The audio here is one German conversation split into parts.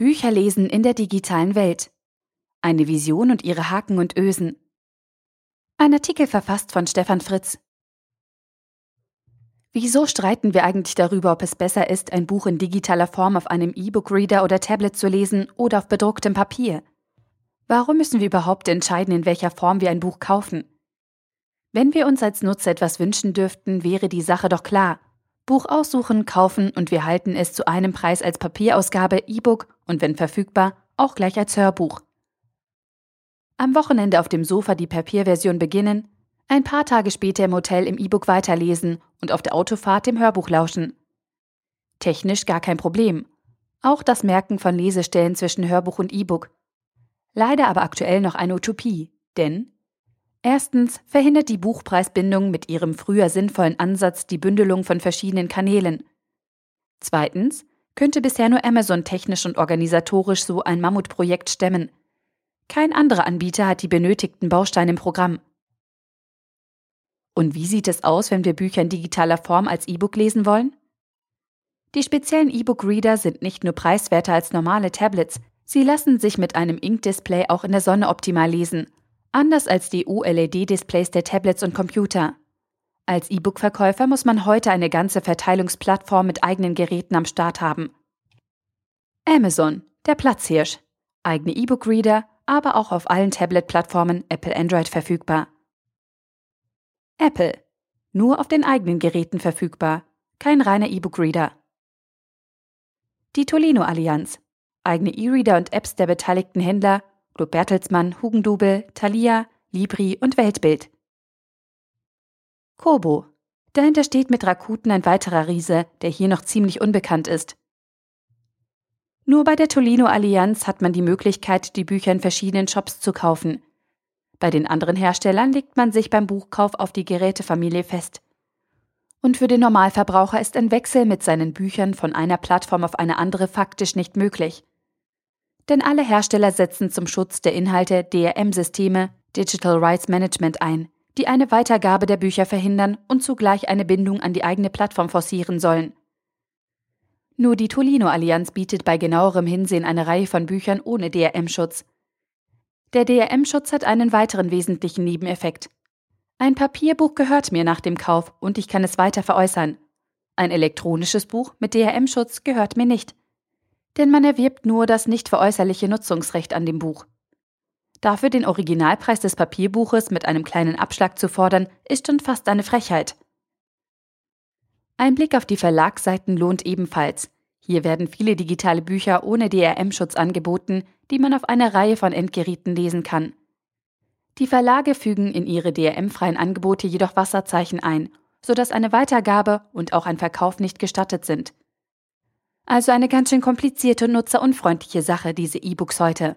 Bücher lesen in der digitalen Welt. Eine Vision und ihre Haken und Ösen. Ein Artikel verfasst von Stefan Fritz. Wieso streiten wir eigentlich darüber, ob es besser ist, ein Buch in digitaler Form auf einem E-Book-Reader oder Tablet zu lesen oder auf bedrucktem Papier? Warum müssen wir überhaupt entscheiden, in welcher Form wir ein Buch kaufen? Wenn wir uns als Nutzer etwas wünschen dürften, wäre die Sache doch klar. Buch aussuchen, kaufen und wir halten es zu einem Preis als Papierausgabe, E-Book und wenn verfügbar, auch gleich als Hörbuch. Am Wochenende auf dem Sofa die Papierversion beginnen, ein paar Tage später im Hotel im E-Book weiterlesen und auf der Autofahrt dem Hörbuch lauschen. Technisch gar kein Problem. Auch das Merken von Lesestellen zwischen Hörbuch und E-Book. Leider aber aktuell noch eine Utopie, denn Erstens verhindert die Buchpreisbindung mit ihrem früher sinnvollen Ansatz die Bündelung von verschiedenen Kanälen. Zweitens könnte bisher nur Amazon technisch und organisatorisch so ein Mammutprojekt stemmen. Kein anderer Anbieter hat die benötigten Bausteine im Programm. Und wie sieht es aus, wenn wir Bücher in digitaler Form als E-Book lesen wollen? Die speziellen E-Book-Reader sind nicht nur preiswerter als normale Tablets, sie lassen sich mit einem Ink-Display auch in der Sonne optimal lesen Anders als die OLED-Displays der Tablets und Computer. Als E-Book-Verkäufer muss man heute eine ganze Verteilungsplattform mit eigenen Geräten am Start haben. Amazon, der Platzhirsch. Eigene E-Book-Reader, aber auch auf allen Tablet-Plattformen Apple Android verfügbar. Apple. Nur auf den eigenen Geräten verfügbar. Kein reiner E-Book-Reader. Die Tolino Allianz. Eigene E-Reader und Apps der beteiligten Händler Club Bertelsmann, Hugendubel, Thalia, Libri und Weltbild. Kobo. Dahinter steht mit Rakuten ein weiterer Riese, der hier noch ziemlich unbekannt ist. Nur bei der Tolino Allianz hat man die Möglichkeit, die Bücher in verschiedenen Shops zu kaufen. Bei den anderen Herstellern legt man sich beim Buchkauf auf die Gerätefamilie fest. Und für den Normalverbraucher ist ein Wechsel mit seinen Büchern von einer Plattform auf eine andere faktisch nicht möglich denn alle Hersteller setzen zum Schutz der Inhalte DRM-Systeme Digital Rights Management ein, die eine Weitergabe der Bücher verhindern und zugleich eine Bindung an die eigene Plattform forcieren sollen. Nur die Tolino-Allianz bietet bei genauerem Hinsehen eine Reihe von Büchern ohne DRM-Schutz. Der DRM-Schutz hat einen weiteren wesentlichen Nebeneffekt. Ein Papierbuch gehört mir nach dem Kauf und ich kann es weiter veräußern. Ein elektronisches Buch mit DRM-Schutz gehört mir nicht denn man erwirbt nur das nicht veräußerliche Nutzungsrecht an dem Buch. Dafür den Originalpreis des Papierbuches mit einem kleinen Abschlag zu fordern, ist schon fast eine Frechheit. Ein Blick auf die Verlagsseiten lohnt ebenfalls. Hier werden viele digitale Bücher ohne DRM-Schutz angeboten, die man auf einer Reihe von Endgeräten lesen kann. Die Verlage fügen in ihre DRM-freien Angebote jedoch Wasserzeichen ein, sodass eine Weitergabe und auch ein Verkauf nicht gestattet sind. Also eine ganz schön komplizierte und nutzerunfreundliche Sache, diese E-Books heute.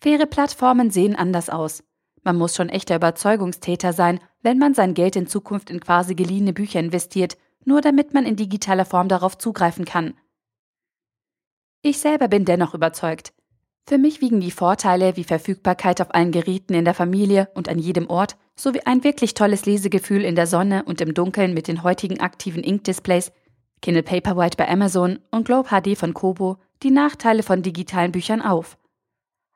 Faire Plattformen sehen anders aus. Man muss schon echter Überzeugungstäter sein, wenn man sein Geld in Zukunft in quasi geliehene Bücher investiert, nur damit man in digitaler Form darauf zugreifen kann. Ich selber bin dennoch überzeugt. Für mich wiegen die Vorteile wie Verfügbarkeit auf allen Geräten in der Familie und an jedem Ort sowie ein wirklich tolles Lesegefühl in der Sonne und im Dunkeln mit den heutigen aktiven Ink-Displays Kindle Paperwhite bei Amazon und Globe HD von Kobo die Nachteile von digitalen Büchern auf.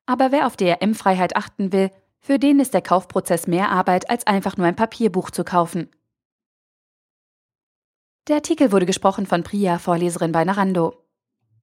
Aber wer auf DRM-Freiheit achten will, für den ist der Kaufprozess mehr Arbeit, als einfach nur ein Papierbuch zu kaufen. Der Artikel wurde gesprochen von Priya, Vorleserin bei Narando.